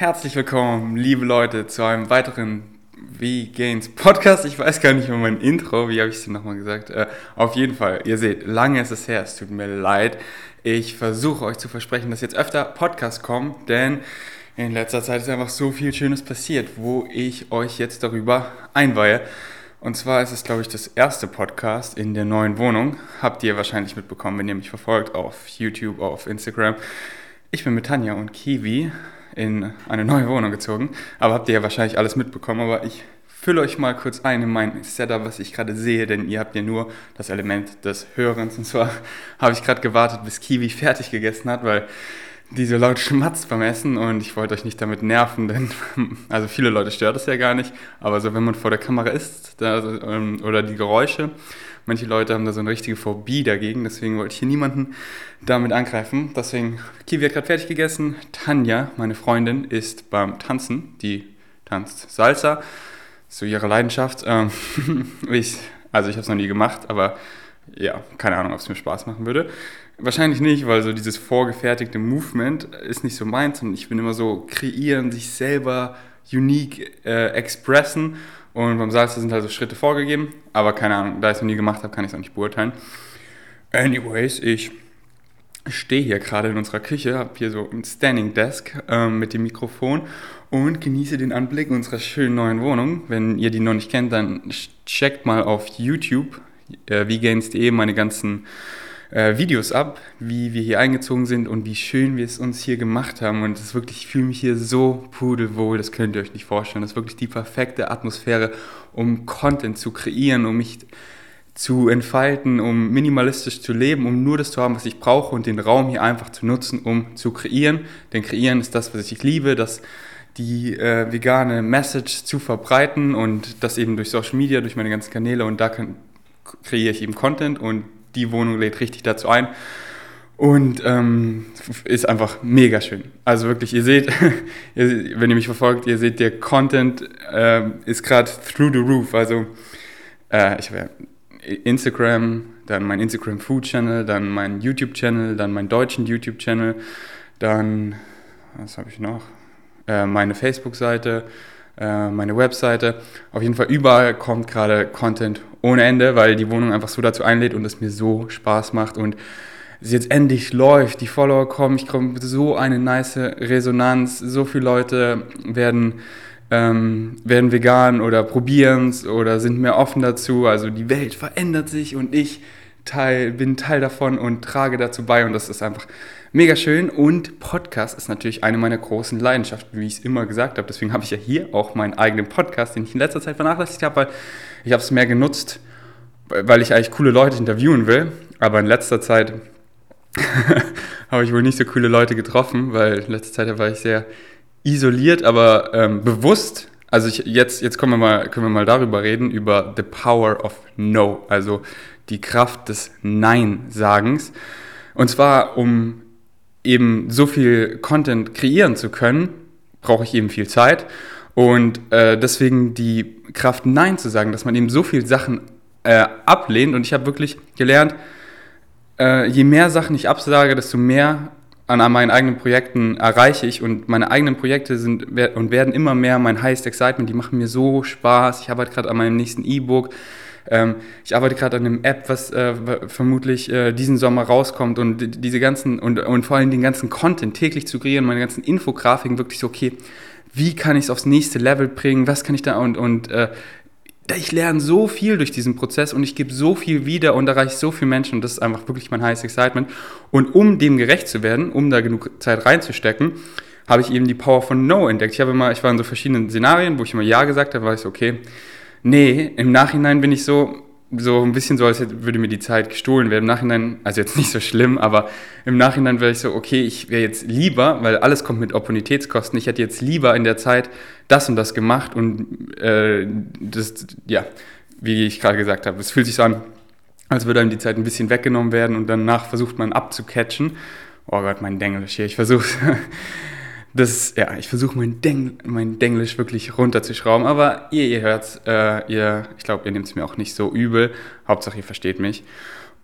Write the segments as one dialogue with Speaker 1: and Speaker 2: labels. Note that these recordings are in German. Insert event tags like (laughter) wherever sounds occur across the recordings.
Speaker 1: herzlich willkommen, liebe Leute, zu einem weiteren V-Gains Podcast. Ich weiß gar nicht mehr mein Intro, wie habe ich es denn nochmal gesagt? Äh, auf jeden Fall, ihr seht, lange ist es her, es tut mir leid. Ich versuche euch zu versprechen, dass jetzt öfter Podcasts kommen, denn in letzter Zeit ist einfach so viel Schönes passiert, wo ich euch jetzt darüber einweihe. Und zwar ist es, glaube ich, das erste Podcast in der neuen Wohnung. Habt ihr wahrscheinlich mitbekommen, wenn ihr mich verfolgt auf YouTube, auf Instagram. Ich bin mit Tanja und Kiwi in eine neue Wohnung gezogen. Aber habt ihr ja wahrscheinlich alles mitbekommen. Aber ich fülle euch mal kurz ein in mein Setup, was ich gerade sehe, denn ihr habt ja nur das Element des Hörens. Und zwar (laughs) habe ich gerade gewartet, bis Kiwi fertig gegessen hat, weil die so laut schmatzt beim Essen und ich wollte euch nicht damit nerven, denn (laughs) also viele Leute stört es ja gar nicht, aber so wenn man vor der Kamera ist da, ähm, oder die Geräusche, manche Leute haben da so eine richtige Phobie dagegen, deswegen wollte ich hier niemanden damit angreifen. Deswegen, Kiwi hat gerade fertig gegessen, Tanja, meine Freundin, ist beim Tanzen, die tanzt Salsa, so ihre Leidenschaft. Ähm, (laughs) ich, also ich habe es noch nie gemacht, aber ja, keine Ahnung, ob es mir Spaß machen würde. Wahrscheinlich nicht, weil so dieses vorgefertigte Movement ist nicht so meins und ich bin immer so kreieren, sich selber unique äh, expressen und beim Salsa sind halt so Schritte vorgegeben, aber keine Ahnung, da ich es noch nie gemacht habe, kann ich es auch nicht beurteilen. Anyways, ich stehe hier gerade in unserer Küche, habe hier so ein Standing Desk ähm, mit dem Mikrofon und genieße den Anblick unserer schönen neuen Wohnung. Wenn ihr die noch nicht kennt, dann checkt mal auf YouTube äh, vgains.de meine ganzen äh, Videos ab, wie wir hier eingezogen sind und wie schön wir es uns hier gemacht haben. Und es ist wirklich, ich fühle mich hier so pudelwohl, das könnt ihr euch nicht vorstellen. Das ist wirklich die perfekte Atmosphäre, um Content zu kreieren, um mich zu entfalten, um minimalistisch zu leben, um nur das zu haben, was ich brauche und den Raum hier einfach zu nutzen, um zu kreieren. Denn kreieren ist das, was ich liebe, das die äh, vegane Message zu verbreiten und das eben durch Social Media, durch meine ganzen Kanäle und da kann, kreiere ich eben Content und die Wohnung lädt richtig dazu ein. Und ähm, ist einfach mega schön. Also wirklich, ihr seht, (laughs) wenn ihr mich verfolgt, ihr seht, der Content äh, ist gerade through the roof. Also äh, ich habe ja Instagram, dann mein Instagram Food Channel, dann mein YouTube Channel, dann meinen deutschen YouTube Channel, dann, was habe ich noch? Äh, meine Facebook-Seite, äh, meine Webseite. Auf jeden Fall überall kommt gerade Content ohne Ende, weil die Wohnung einfach so dazu einlädt und es mir so Spaß macht und es jetzt endlich läuft, die Follower kommen, ich komme so eine nice Resonanz, so viele Leute werden, ähm, werden vegan oder probieren es oder sind mehr offen dazu, also die Welt verändert sich und ich Teil, bin Teil davon und trage dazu bei und das ist einfach mega schön. Und Podcast ist natürlich eine meiner großen Leidenschaften, wie ich es immer gesagt habe, deswegen habe ich ja hier auch meinen eigenen Podcast, den ich in letzter Zeit vernachlässigt habe, weil ich habe es mehr genutzt, weil ich eigentlich coole Leute interviewen will. Aber in letzter Zeit (laughs) habe ich wohl nicht so coole Leute getroffen, weil in letzter Zeit war ich sehr isoliert, aber ähm, bewusst. Also ich, jetzt, jetzt können, wir mal, können wir mal darüber reden, über the power of no, also die Kraft des Nein-Sagens. Und zwar, um eben so viel Content kreieren zu können, brauche ich eben viel Zeit. Und äh, deswegen die Kraft, Nein zu sagen, dass man eben so viele Sachen äh, ablehnt. Und ich habe wirklich gelernt, äh, je mehr Sachen ich absage, desto mehr an meinen eigenen Projekten erreiche ich. Und meine eigenen Projekte sind und werden immer mehr mein Highest Excitement. Die machen mir so Spaß. Ich arbeite gerade an meinem nächsten E-Book. Ähm, ich arbeite gerade an einem App, was äh, vermutlich äh, diesen Sommer rauskommt und diese ganzen und, und vor allem den ganzen Content täglich zu kreieren, meine ganzen Infografiken wirklich so, okay, wie kann ich es aufs nächste Level bringen, was kann ich da und, und äh, ich lerne so viel durch diesen Prozess und ich gebe so viel wieder und erreiche so viele Menschen und das ist einfach wirklich mein highest excitement. Und um dem gerecht zu werden, um da genug Zeit reinzustecken, habe ich eben die Power von No entdeckt. Ich habe immer, ich war in so verschiedenen Szenarien, wo ich immer Ja gesagt habe, war ich so, okay, nee, im Nachhinein bin ich so, so ein bisschen so, als würde mir die Zeit gestohlen werden. Im Nachhinein, also jetzt nicht so schlimm, aber im Nachhinein wäre ich so, okay, ich wäre jetzt lieber, weil alles kommt mit Opportunitätskosten, ich hätte jetzt lieber in der Zeit das und das gemacht und äh, das, ja, wie ich gerade gesagt habe, es fühlt sich so an, als würde einem die Zeit ein bisschen weggenommen werden und danach versucht man abzucatchen. Oh Gott, mein Denglisch hier, ich versuche das, ja, ich versuche mein, Deng, mein Denglisch wirklich runterzuschrauben, aber ihr, ihr hört äh, ihr, ich glaube, ihr nehmt es mir auch nicht so übel. Hauptsache, ihr versteht mich.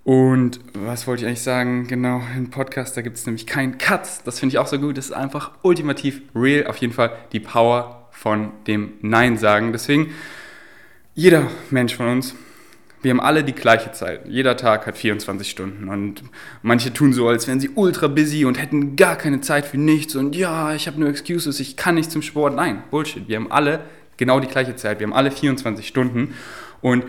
Speaker 1: Und was wollte ich eigentlich sagen? Genau, im Podcast, da gibt es nämlich keinen Cut. Das finde ich auch so gut. Das ist einfach ultimativ real. Auf jeden Fall die Power von dem Nein sagen. Deswegen, jeder Mensch von uns wir haben alle die gleiche Zeit. Jeder Tag hat 24 Stunden und manche tun so, als wären sie ultra busy und hätten gar keine Zeit für nichts und ja, ich habe nur Excuses, ich kann nicht zum Sport. Nein, Bullshit. Wir haben alle genau die gleiche Zeit. Wir haben alle 24 Stunden und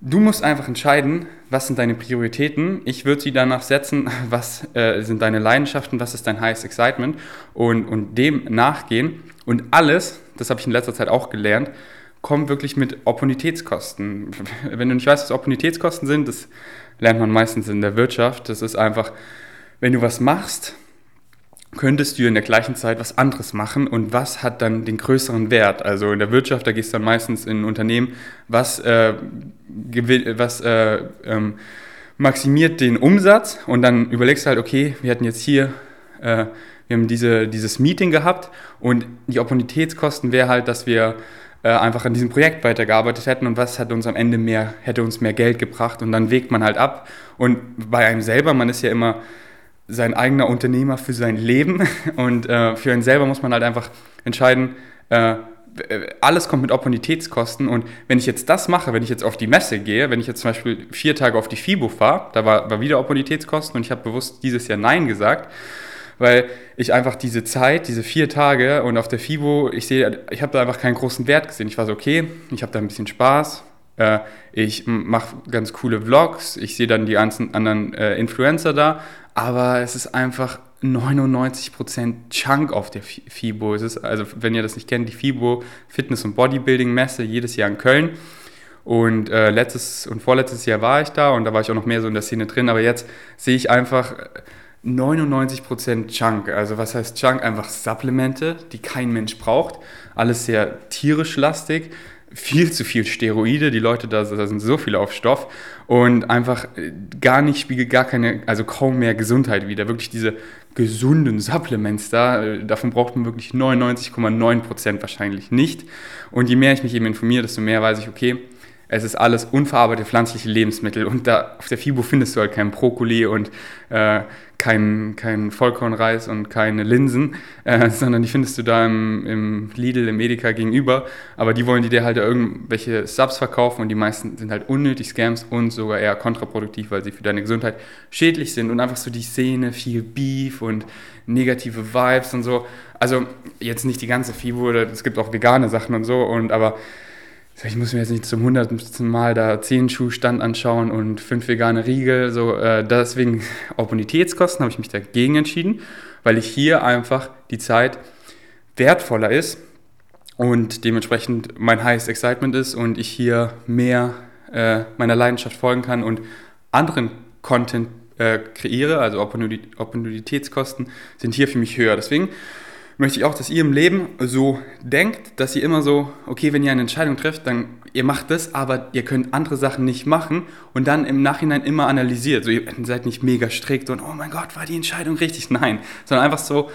Speaker 1: du musst einfach entscheiden, was sind deine Prioritäten. Ich würde sie danach setzen, (laughs) was äh, sind deine Leidenschaften, was ist dein highest excitement und, und dem nachgehen. Und alles, das habe ich in letzter Zeit auch gelernt, kommt wirklich mit Opportunitätskosten. (laughs) Wenn du nicht weißt, was Opportunitätskosten sind, das lernt man meistens in der Wirtschaft. Das ist einfach, wenn du was machst, könntest du in der gleichen Zeit was anderes machen und was hat dann den größeren Wert? Also in der Wirtschaft, da gehst du dann meistens in ein Unternehmen, was, äh, was äh, ähm, maximiert den Umsatz und dann überlegst du halt, okay, wir hatten jetzt hier, äh, wir haben diese, dieses Meeting gehabt und die Opportunitätskosten wäre halt, dass wir äh, einfach an diesem Projekt weitergearbeitet hätten und was hat uns am Ende mehr, hätte uns mehr Geld gebracht und dann wägt man halt ab. Und bei einem selber, man ist ja immer sein eigener Unternehmer für sein Leben (laughs) und äh, für einen selber muss man halt einfach entscheiden, äh, alles kommt mit Opportunitätskosten und wenn ich jetzt das mache, wenn ich jetzt auf die Messe gehe, wenn ich jetzt zum Beispiel vier Tage auf die FIBO fahre, da war, war wieder Opportunitätskosten und ich habe bewusst dieses Jahr Nein gesagt, weil ich einfach diese Zeit, diese vier Tage und auf der FIBO, ich sehe, ich habe da einfach keinen großen Wert gesehen. Ich war so, okay, ich habe da ein bisschen Spaß, äh, ich mache ganz coole Vlogs, ich sehe dann die ganzen anderen äh, Influencer da, aber es ist einfach 99% Chunk auf der FIBO. Es ist, also wenn ihr das nicht kennt, die FIBO Fitness- und Bodybuilding-Messe jedes Jahr in Köln. Und äh, letztes und vorletztes Jahr war ich da und da war ich auch noch mehr so in der Szene drin, aber jetzt sehe ich einfach 99% Junk. Also was heißt Junk? Einfach Supplemente, die kein Mensch braucht. Alles sehr tierisch lastig. Viel zu viel Steroide, die Leute da, da sind so viele auf Stoff und einfach äh, gar nicht, spiegelt gar keine, also kaum mehr Gesundheit wieder. Wirklich diese gesunden Supplements da, äh, davon braucht man wirklich 99,9% wahrscheinlich nicht. Und je mehr ich mich eben informiere, desto mehr weiß ich, okay, es ist alles unverarbeitete pflanzliche Lebensmittel und da auf der FIBO findest du halt keinen Brokkoli und äh, kein, kein Vollkornreis und keine Linsen, äh, (laughs) sondern die findest du da im, im Lidl, im Edeka gegenüber. Aber die wollen die dir halt irgendwelche Subs verkaufen und die meisten sind halt unnötig Scams und sogar eher kontraproduktiv, weil sie für deine Gesundheit schädlich sind und einfach so die Szene, viel Beef und negative Vibes und so. Also jetzt nicht die ganze FIBO, es gibt auch vegane Sachen und so, und aber ich muss mir jetzt nicht zum hundertsten Mal da zehn Schuhstand anschauen und fünf vegane Riegel. So, äh, deswegen Opportunitätskosten habe ich mich dagegen entschieden, weil ich hier einfach die Zeit wertvoller ist und dementsprechend mein highest excitement ist und ich hier mehr äh, meiner Leidenschaft folgen kann und anderen Content äh, kreiere, also Opportunitätskosten sind hier für mich höher. Deswegen möchte ich auch, dass ihr im Leben so denkt, dass ihr immer so, okay, wenn ihr eine Entscheidung trefft, dann ihr macht das, aber ihr könnt andere Sachen nicht machen und dann im Nachhinein immer analysiert. So, ihr seid nicht mega strikt und oh mein Gott, war die Entscheidung richtig? Nein, sondern einfach so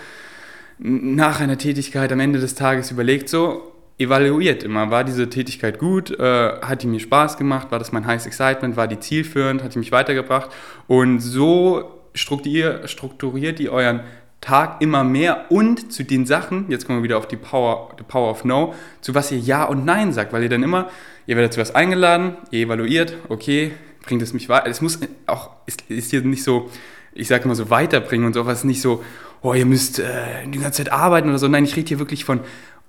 Speaker 1: nach einer Tätigkeit am Ende des Tages überlegt, so evaluiert immer, war diese Tätigkeit gut, äh, hat die mir Spaß gemacht, war das mein Highest Excitement, war die zielführend, hat die mich weitergebracht? Und so strukturiert, strukturiert ihr euren Tag immer mehr und zu den Sachen, jetzt kommen wir wieder auf die Power, the Power of No, zu was ihr Ja und Nein sagt, weil ihr dann immer, ihr werdet zu was eingeladen, ihr evaluiert, okay, bringt es mich weiter. Es muss auch, ist, ist hier nicht so, ich sage immer so weiterbringen und sowas, nicht so, oh, ihr müsst äh, die ganze Zeit arbeiten oder so. Nein, ich rede hier wirklich von,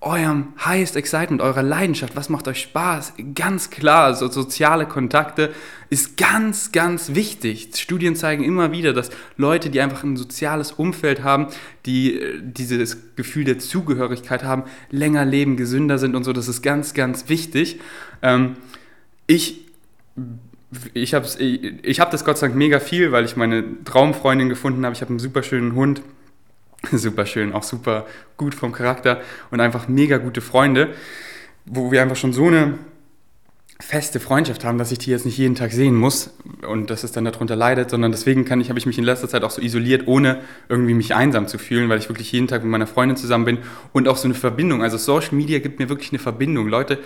Speaker 1: eurem highest excitement, eurer Leidenschaft, was macht euch Spaß? Ganz klar, so soziale Kontakte ist ganz, ganz wichtig. Studien zeigen immer wieder, dass Leute, die einfach ein soziales Umfeld haben, die äh, dieses Gefühl der Zugehörigkeit haben, länger leben, gesünder sind und so, das ist ganz, ganz wichtig. Ähm, ich ich habe ich hab das Gott sei Dank mega viel, weil ich meine Traumfreundin gefunden habe. Ich habe einen super schönen Hund (laughs) super schön, auch super gut vom Charakter und einfach mega gute Freunde, wo wir einfach schon so eine feste Freundschaft haben, dass ich die jetzt nicht jeden Tag sehen muss und dass es dann darunter leidet, sondern deswegen kann ich, habe ich mich in letzter Zeit auch so isoliert, ohne irgendwie mich einsam zu fühlen, weil ich wirklich jeden Tag mit meiner Freundin zusammen bin und auch so eine Verbindung. Also Social Media gibt mir wirklich eine Verbindung. Leute,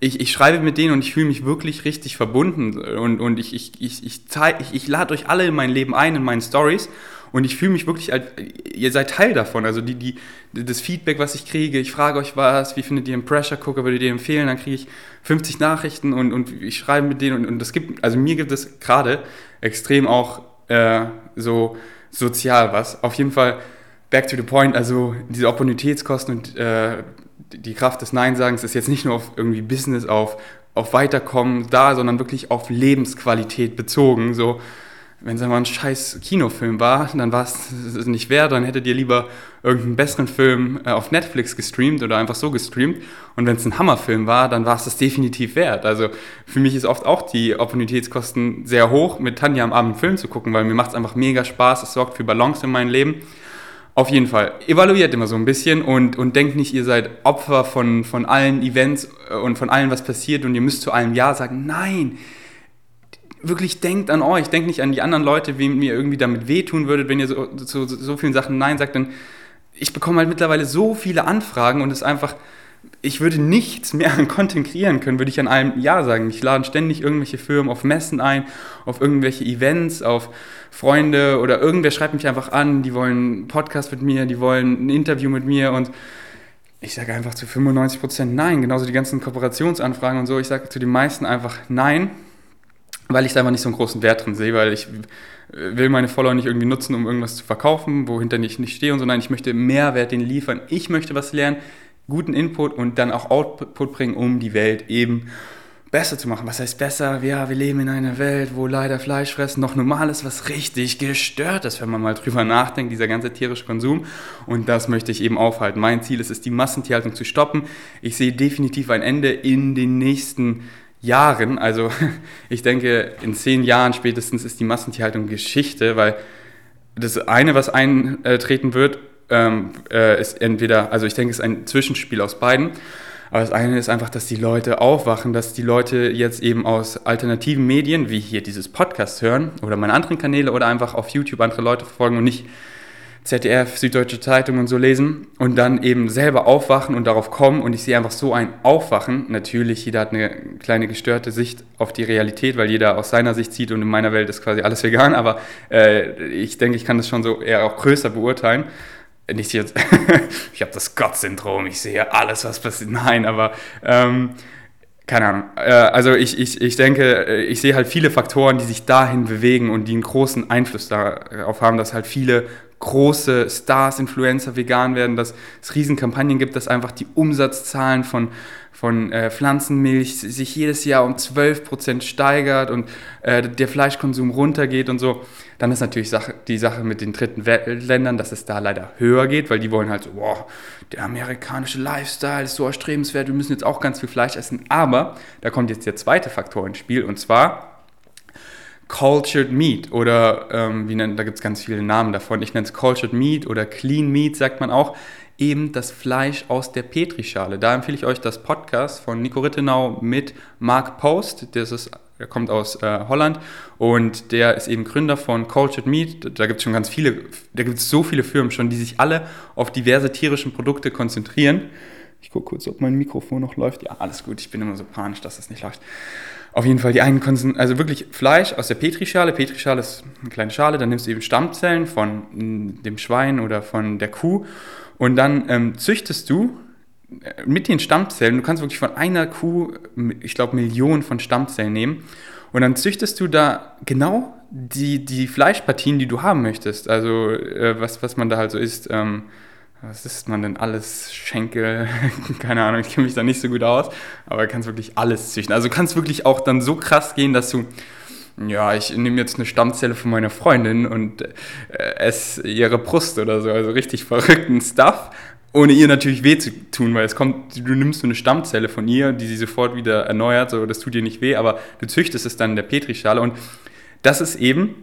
Speaker 1: ich, ich schreibe mit denen und ich fühle mich wirklich richtig verbunden und, und ich, ich, ich, ich, ich, ich lade euch alle in mein Leben ein, in meinen Stories und ich fühle mich wirklich, als, ihr seid Teil davon. Also die, die, das Feedback, was ich kriege, ich frage euch was, wie findet ihr einen Pressure Cooker, würdet ihr empfehlen, dann kriege ich 50 Nachrichten und, und ich schreibe mit denen und, und das gibt, also mir gibt es gerade extrem auch äh, so sozial was. Auf jeden Fall back to the point, also diese Opportunitätskosten und äh, die Kraft des Nein-Sagens ist jetzt nicht nur auf irgendwie Business, auf, auf Weiterkommen da, sondern wirklich auf Lebensqualität bezogen. So, wenn es einmal ein scheiß Kinofilm war, dann war es nicht wert, dann hättet ihr lieber irgendeinen besseren Film äh, auf Netflix gestreamt oder einfach so gestreamt. Und wenn es ein Hammerfilm war, dann war es das definitiv wert. Also für mich ist oft auch die Opportunitätskosten sehr hoch, mit Tanja am Abend einen Film zu gucken, weil mir macht es einfach mega Spaß, es sorgt für Balance in meinem Leben. Auf jeden Fall, evaluiert immer so ein bisschen und, und denkt nicht, ihr seid Opfer von, von allen Events äh, und von allem, was passiert und ihr müsst zu allem Ja sagen. Nein, wirklich denkt an euch, denkt nicht an die anderen Leute, wem ihr irgendwie damit wehtun würdet, wenn ihr so, zu so, vielen Sachen Nein sagt. Denn ich bekomme halt mittlerweile so viele Anfragen und es ist einfach, ich würde nichts mehr an Content kreieren können, würde ich an allem Ja sagen. Ich lade ständig irgendwelche Firmen auf Messen ein, auf irgendwelche Events, auf Freunde oder irgendwer schreibt mich einfach an, die wollen einen Podcast mit mir, die wollen ein Interview mit mir und ich sage einfach zu 95% Nein. Genauso die ganzen Kooperationsanfragen und so. Ich sage zu den meisten einfach Nein weil ich da einfach nicht so einen großen Wert drin sehe, weil ich will meine Follower nicht irgendwie nutzen, um irgendwas zu verkaufen, wohinter ich nicht stehe und so. Nein, ich möchte Mehrwert denen liefern. Ich möchte was lernen, guten Input und dann auch Output bringen, um die Welt eben besser zu machen. Was heißt besser? Ja, wir leben in einer Welt, wo leider Fleischfressen noch normal ist, was richtig gestört ist, wenn man mal drüber nachdenkt, dieser ganze tierische Konsum. Und das möchte ich eben aufhalten. Mein Ziel ist es, die Massentierhaltung zu stoppen. Ich sehe definitiv ein Ende in den nächsten Jahren Jahren, also (laughs) ich denke, in zehn Jahren spätestens ist die Massentierhaltung Geschichte, weil das eine, was eintreten wird, ähm, äh, ist entweder, also ich denke, es ist ein Zwischenspiel aus beiden. Aber das eine ist einfach, dass die Leute aufwachen, dass die Leute jetzt eben aus alternativen Medien, wie hier dieses Podcast hören oder meine anderen Kanäle oder einfach auf YouTube andere Leute verfolgen und nicht ZDF, Süddeutsche Zeitung und so lesen und dann eben selber aufwachen und darauf kommen und ich sehe einfach so ein Aufwachen. Natürlich, jeder hat eine kleine gestörte Sicht auf die Realität, weil jeder aus seiner Sicht sieht und in meiner Welt ist quasi alles vegan, aber äh, ich denke, ich kann das schon so eher auch größer beurteilen. Nicht jetzt, (laughs) ich habe das Gott-Syndrom, ich sehe alles, was passiert. Nein, aber ähm, keine Ahnung. Äh, also ich, ich, ich denke, äh, ich sehe halt viele Faktoren, die sich dahin bewegen und die einen großen Einfluss darauf haben, dass halt viele große Stars, Influencer vegan werden, dass es Riesenkampagnen gibt, dass einfach die Umsatzzahlen von, von äh, Pflanzenmilch sich jedes Jahr um 12% steigert und äh, der Fleischkonsum runtergeht und so. Dann ist natürlich Sache, die Sache mit den dritten Ländern, dass es da leider höher geht, weil die wollen halt so, wow, der amerikanische Lifestyle ist so erstrebenswert, wir müssen jetzt auch ganz viel Fleisch essen. Aber da kommt jetzt der zweite Faktor ins Spiel und zwar Cultured Meat oder ähm, wie nennt, da gibt es ganz viele Namen davon. Ich nenne es Cultured Meat oder Clean Meat, sagt man auch. Eben das Fleisch aus der Petrischale. Da empfehle ich euch das Podcast von Nico Rittenau mit Mark Post. Das ist, er kommt aus äh, Holland und der ist eben Gründer von Cultured Meat. Da gibt es schon ganz viele, da gibt es so viele Firmen schon, die sich alle auf diverse tierischen Produkte konzentrieren. Ich gucke kurz, ob mein Mikrofon noch läuft. Ja, alles gut. Ich bin immer so panisch, dass das nicht läuft. Auf jeden Fall die einen konzen also wirklich Fleisch aus der Petrischale. Petrischale ist eine kleine Schale, dann nimmst du eben Stammzellen von mm, dem Schwein oder von der Kuh und dann ähm, züchtest du äh, mit den Stammzellen, du kannst wirklich von einer Kuh, ich glaube, Millionen von Stammzellen nehmen und dann züchtest du da genau die, die Fleischpartien, die du haben möchtest. Also äh, was, was man da halt so isst. Ähm, was ist man denn alles? Schenkel, (laughs) keine Ahnung, ich kenne mich da nicht so gut aus, aber du kannst wirklich alles züchten. Also kannst wirklich auch dann so krass gehen, dass du, ja, ich nehme jetzt eine Stammzelle von meiner Freundin und äh, esse ihre Brust oder so, also richtig verrückten Stuff, ohne ihr natürlich weh zu tun, weil es kommt, du nimmst so eine Stammzelle von ihr, die sie sofort wieder erneuert, so das tut ihr nicht weh, aber du züchtest es dann in der Petrischale und das ist eben,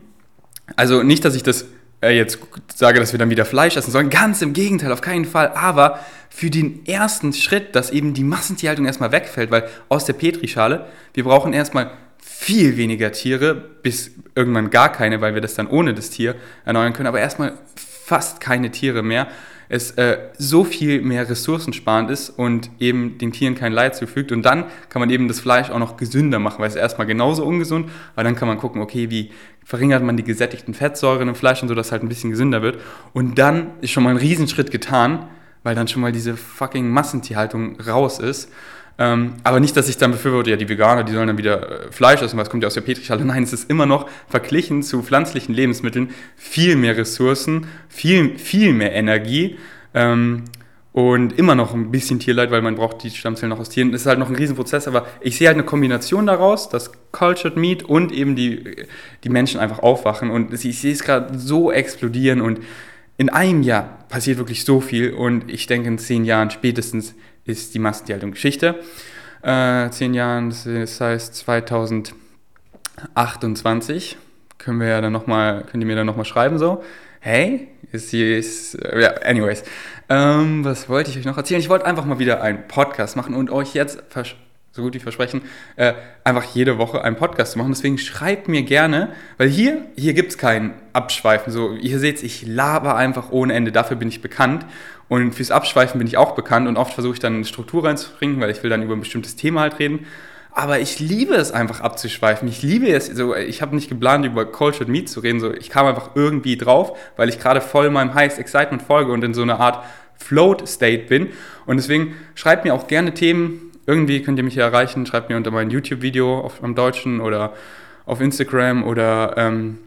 Speaker 1: also nicht, dass ich das äh, jetzt sage, dass wir dann wieder Fleisch essen sollen. Ganz im Gegenteil, auf keinen Fall. Aber für den ersten Schritt, dass eben die Massentierhaltung erstmal wegfällt, weil aus der Petrischale, wir brauchen erstmal viel weniger Tiere, bis irgendwann gar keine, weil wir das dann ohne das Tier erneuern können, aber erstmal fast keine Tiere mehr es äh, so viel mehr ressourcensparend ist und eben den Tieren kein Leid zufügt. Und dann kann man eben das Fleisch auch noch gesünder machen, weil es erstmal genauso ungesund, aber dann kann man gucken, okay, wie verringert man die gesättigten Fettsäuren im Fleisch und so, dass es halt ein bisschen gesünder wird. Und dann ist schon mal ein Riesenschritt getan, weil dann schon mal diese fucking Massentierhaltung raus ist. Ähm, aber nicht, dass ich dann befürworte, ja, die Veganer, die sollen dann wieder äh, Fleisch essen, was kommt ja aus der Petrischale. Nein, es ist immer noch verglichen zu pflanzlichen Lebensmitteln viel mehr Ressourcen, viel, viel mehr Energie ähm, und immer noch ein bisschen Tierleid, weil man braucht die Stammzellen noch aus Tieren. Das ist halt noch ein Riesenprozess, aber ich sehe halt eine Kombination daraus, dass Cultured Meat und eben die, die Menschen einfach aufwachen und ich sehe es gerade so explodieren und in einem Jahr passiert wirklich so viel und ich denke in zehn Jahren spätestens ist die Massentierhaltung Geschichte. Äh, zehn Jahren, das heißt 2028 können wir ja dann noch mal, könnt ihr mir dann nochmal schreiben so, hey, ist hier, ist, ja, anyways. Ähm, was wollte ich euch noch erzählen? Ich wollte einfach mal wieder einen Podcast machen und euch jetzt so gut wie versprechen, äh, einfach jede Woche einen Podcast zu machen. Deswegen schreibt mir gerne, weil hier, hier gibt es kein Abschweifen. So, ihr seht, ich laber einfach ohne Ende. Dafür bin ich bekannt. Und fürs Abschweifen bin ich auch bekannt. Und oft versuche ich dann eine Struktur reinzubringen, weil ich will dann über ein bestimmtes Thema halt reden. Aber ich liebe es einfach abzuschweifen. Ich liebe es. So, ich habe nicht geplant, über Cultured Meat zu reden. So, ich kam einfach irgendwie drauf, weil ich gerade voll meinem Highest Excitement folge und in so einer Art Float State bin. Und deswegen schreibt mir auch gerne Themen, irgendwie könnt ihr mich hier erreichen. Schreibt mir unter mein YouTube-Video am Deutschen oder auf Instagram oder ähm,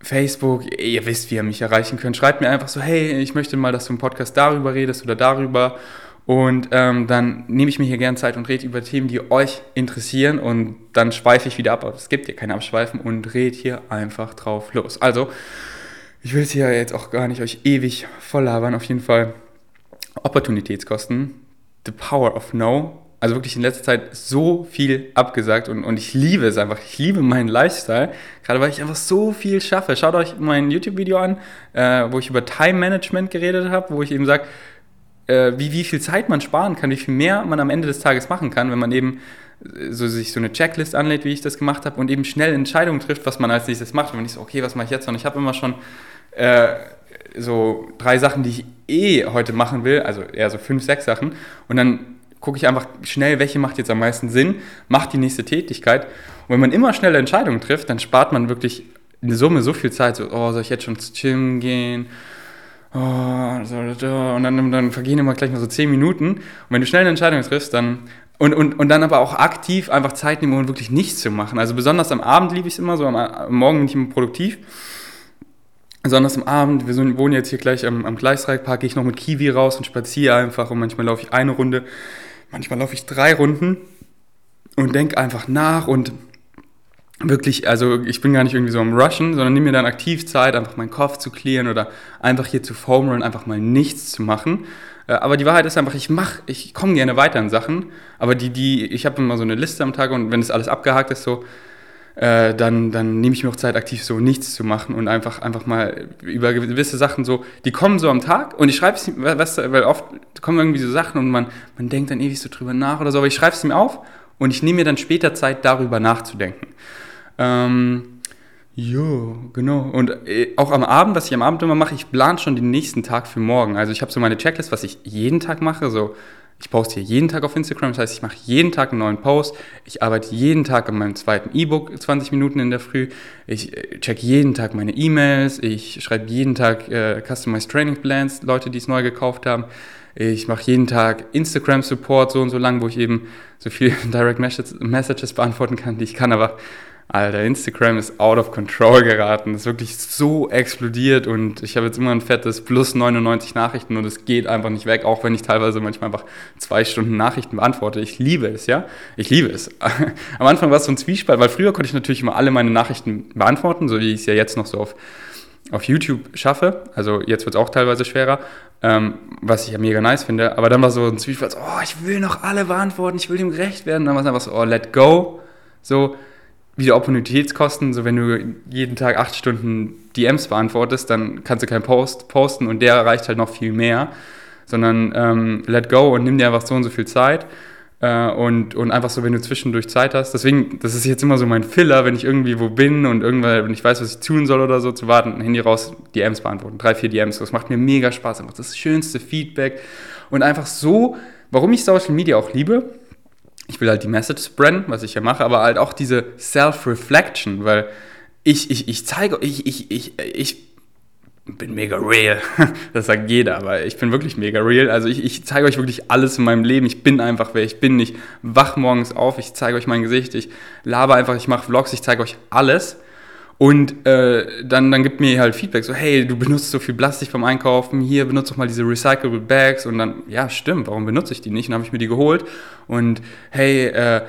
Speaker 1: Facebook. Ihr wisst, wie ihr mich erreichen könnt. Schreibt mir einfach so, hey, ich möchte mal, dass du im Podcast darüber redest oder darüber. Und ähm, dann nehme ich mir hier gerne Zeit und rede über Themen, die euch interessieren. Und dann schweife ich wieder ab. Aber es gibt hier kein Abschweifen und rede hier einfach drauf los. Also, ich will es hier jetzt auch gar nicht euch ewig voll labern. Auf jeden Fall Opportunitätskosten. The Power of No also wirklich in letzter Zeit so viel abgesagt und, und ich liebe es einfach. Ich liebe meinen Lifestyle, gerade weil ich einfach so viel schaffe. Schaut euch mein YouTube-Video an, äh, wo ich über Time Management geredet habe, wo ich eben sage, äh, wie, wie viel Zeit man sparen kann, wie viel mehr man am Ende des Tages machen kann, wenn man eben äh, so, sich so eine Checklist anlädt, wie ich das gemacht habe und eben schnell Entscheidungen trifft, was man als nächstes macht. Und wenn ich so, okay, was mache ich jetzt? Und ich habe immer schon äh, so drei Sachen, die ich eh heute machen will, also eher so fünf, sechs Sachen. Und dann gucke ich einfach schnell, welche macht jetzt am meisten Sinn, macht die nächste Tätigkeit. Und wenn man immer schnelle Entscheidungen trifft, dann spart man wirklich in Summe so viel Zeit. So, oh, soll ich jetzt schon ins Gym gehen? Oh, und dann, dann vergehen immer gleich mal so zehn Minuten. Und wenn du schnell eine Entscheidung triffst, dann und, und, und dann aber auch aktiv einfach Zeit nehmen, um wirklich nichts zu machen. Also besonders am Abend liebe ich es immer so, am, am Morgen bin ich immer produktiv. Besonders am Abend, wir wohnen jetzt hier gleich am, am Gleisdreieckpark, gehe ich noch mit Kiwi raus und spaziere einfach und manchmal laufe ich eine Runde manchmal laufe ich drei Runden und denke einfach nach und wirklich, also ich bin gar nicht irgendwie so am Rushen, sondern nehme mir dann aktiv Zeit, einfach meinen Kopf zu klären oder einfach hier zu Foam Run, einfach mal nichts zu machen. Äh, aber die Wahrheit ist einfach, ich mache, ich komme gerne weiter in Sachen, aber die, die, ich habe immer so eine Liste am Tag und wenn das alles abgehakt ist, so, äh, dann, dann nehme ich mir auch Zeit, aktiv so nichts zu machen und einfach, einfach mal über gewisse Sachen so, die kommen so am Tag und ich schreibe es, weißt du, weil oft kommen irgendwie so Sachen und man, man denkt dann ewig so drüber nach oder so, aber ich schreibe es mir auf und ich nehme mir dann später Zeit, darüber nachzudenken. Ähm, Jo, genau. Und äh, auch am Abend, was ich am Abend immer mache, ich plane schon den nächsten Tag für morgen. Also ich habe so meine Checklist, was ich jeden Tag mache, so ich poste hier jeden Tag auf Instagram, das heißt, ich mache jeden Tag einen neuen Post. Ich arbeite jeden Tag an meinem zweiten E-Book 20 Minuten in der Früh. Ich äh, check jeden Tag meine E-Mails. Ich schreibe jeden Tag äh, Customized Training Plans, Leute, die es neu gekauft haben. Ich mache jeden Tag Instagram Support so und so lang, wo ich eben so viel (laughs) Direct Messages beantworten kann, die ich kann, aber Alter, Instagram ist out of control geraten. Das ist wirklich so explodiert und ich habe jetzt immer ein fettes plus 99 Nachrichten und es geht einfach nicht weg, auch wenn ich teilweise manchmal einfach zwei Stunden Nachrichten beantworte. Ich liebe es, ja. Ich liebe es. (laughs) Am Anfang war es so ein Zwiespalt, weil früher konnte ich natürlich immer alle meine Nachrichten beantworten, so wie ich es ja jetzt noch so auf, auf YouTube schaffe. Also jetzt wird es auch teilweise schwerer, ähm, was ich ja mega nice finde. Aber dann war so ein Zwiespalt, oh, ich will noch alle beantworten, ich will dem gerecht werden. Dann war es einfach so, oh, let go. So, wieder Opportunitätskosten, so wenn du jeden Tag acht Stunden DMs beantwortest, dann kannst du keinen Post posten und der erreicht halt noch viel mehr, sondern ähm, let go und nimm dir einfach so und so viel Zeit. Äh, und, und einfach so, wenn du zwischendurch Zeit hast. Deswegen, das ist jetzt immer so mein Filler, wenn ich irgendwie wo bin und irgendwann wenn ich weiß, was ich tun soll oder so, zu warten, Handy raus, DMs beantworten. Drei, vier DMs. Das macht mir mega Spaß. Einfach das schönste Feedback. Und einfach so, warum ich Social Media auch liebe, ich will halt die Message spreaden, was ich ja mache, aber halt auch diese Self-Reflection, weil ich, ich, ich zeige, ich, ich, ich, ich bin mega real. (laughs) Das sagt jeder, aber ich bin wirklich mega real. Also ich, ich zeige euch wirklich alles in meinem Leben. Ich bin einfach wer ich bin. Ich wach morgens auf, ich zeige euch mein Gesicht, ich laber einfach, ich mache Vlogs, ich zeige euch alles. Und äh, dann, dann gibt mir halt Feedback, so hey, du benutzt so viel Plastik beim Einkaufen, hier benutzt doch mal diese Recyclable Bags. Und dann, ja stimmt, warum benutze ich die nicht? Dann habe ich mir die geholt. Und hey, äh,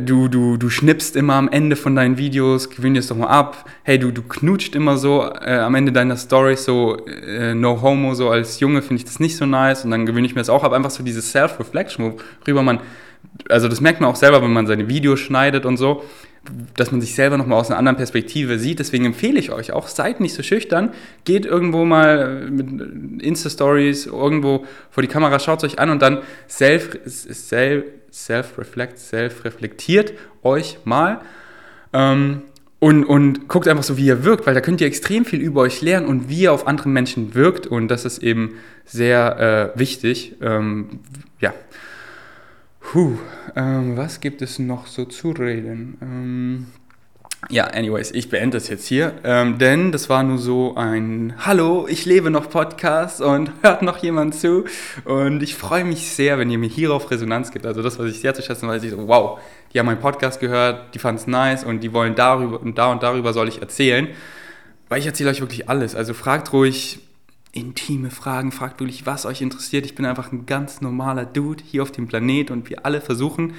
Speaker 1: du, du, du schnippst immer am Ende von deinen Videos, gewöhn dir es doch mal ab. Hey, du, du knutscht immer so äh, am Ende deiner Stories so äh, no homo, so als Junge finde ich das nicht so nice und dann gewöhne ich mir das auch ab. Einfach so diese Self-Reflection, worüber man, also das merkt man auch selber, wenn man seine Videos schneidet und so, dass man sich selber nochmal aus einer anderen Perspektive sieht. Deswegen empfehle ich euch auch, seid nicht so schüchtern, geht irgendwo mal mit Insta-Stories irgendwo vor die Kamera, schaut es euch an und dann self, self, self-reflect, self-reflektiert euch mal. Ähm, und, und guckt einfach so, wie ihr wirkt, weil da könnt ihr extrem viel über euch lernen und wie ihr auf andere Menschen wirkt. Und das ist eben sehr äh, wichtig. Ähm, ja. Puh, ähm, was gibt es noch so zu reden? Ähm, ja, anyways, ich beende das jetzt hier, ähm, denn das war nur so ein Hallo, ich lebe noch Podcast und (laughs) hört noch jemand zu. Und ich freue mich sehr, wenn ihr mir hierauf Resonanz gibt. Also das, was ich sehr zu schätzen weiß, ich so, wow, die haben meinen Podcast gehört, die fanden es nice und die wollen darüber und da und darüber soll ich erzählen. Weil ich erzähle euch wirklich alles. Also fragt ruhig intime Fragen, fragt wirklich, was euch interessiert. Ich bin einfach ein ganz normaler Dude hier auf dem Planet und wir alle versuchen,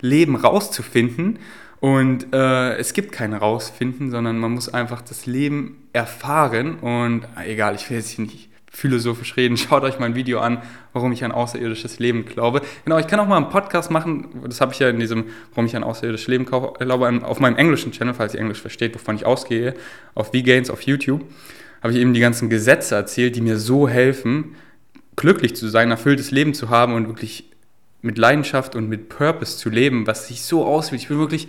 Speaker 1: Leben rauszufinden. Und äh, es gibt kein Rausfinden, sondern man muss einfach das Leben erfahren. Und äh, egal, ich will jetzt hier nicht philosophisch reden, (laughs) schaut euch mein Video an, warum ich an außerirdisches Leben glaube. Genau, ich kann auch mal einen Podcast machen, das habe ich ja in diesem, warum ich an außerirdisches Leben glaube, auf meinem englischen Channel, falls ihr Englisch versteht, wovon ich ausgehe, auf V-Gains auf YouTube habe ich eben die ganzen Gesetze erzählt, die mir so helfen, glücklich zu sein, erfülltes Leben zu haben und wirklich mit Leidenschaft und mit Purpose zu leben, was sich so auswählt. Ich bin wirklich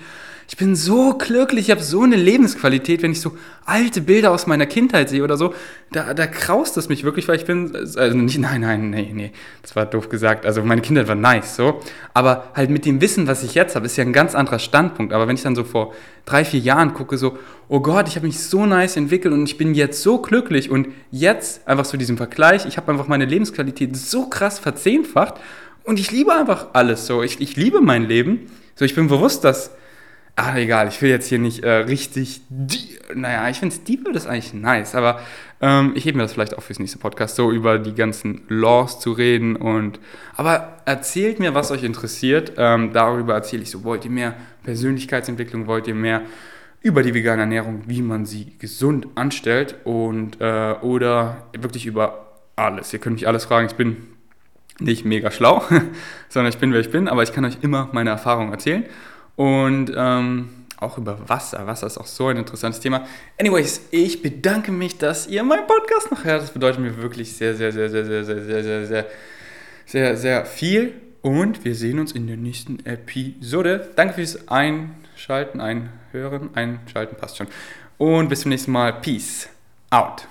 Speaker 1: ich bin so glücklich, ich habe so eine Lebensqualität, wenn ich so alte Bilder aus meiner Kindheit sehe oder so, da, da kraust es mich wirklich, weil ich bin, also nicht, nein, nein, nee, nee, das war doof gesagt, also meine Kindheit war nice, so, aber halt mit dem Wissen, was ich jetzt habe, ist ja ein ganz anderer Standpunkt, aber wenn ich dann so vor drei, vier Jahren gucke, so, oh Gott, ich habe mich so nice entwickelt und ich bin jetzt so glücklich und jetzt einfach so diesen Vergleich, ich habe einfach meine Lebensqualität so krass verzehnfacht und ich liebe einfach alles so, ich, ich liebe mein Leben, so, ich bin bewusst, dass Ach, egal, ich will jetzt hier nicht äh, richtig. Naja, ich finde Deep ist eigentlich nice, aber ähm, ich hebe mir das vielleicht auch fürs nächste Podcast, so über die ganzen Laws zu reden. Und aber erzählt mir, was euch interessiert. Ähm, darüber erzähle ich so. Wollt ihr mehr Persönlichkeitsentwicklung? Wollt ihr mehr über die vegane Ernährung, wie man sie gesund anstellt? Und äh, oder wirklich über alles. Ihr könnt mich alles fragen. Ich bin nicht mega schlau, sondern ich bin, wer ich bin, aber ich kann euch immer meine Erfahrungen erzählen. Und ähm, auch über Wasser. Wasser ist auch so ein interessantes Thema. Anyways, ich bedanke mich, dass ihr meinen Podcast noch hört. Das bedeutet mir wirklich sehr, sehr, sehr, sehr, sehr, sehr, sehr, sehr, sehr, sehr, sehr viel. Und wir sehen uns in der nächsten Episode. Danke fürs Einschalten, Einhören, Einschalten passt schon. Und bis zum nächsten Mal. Peace out.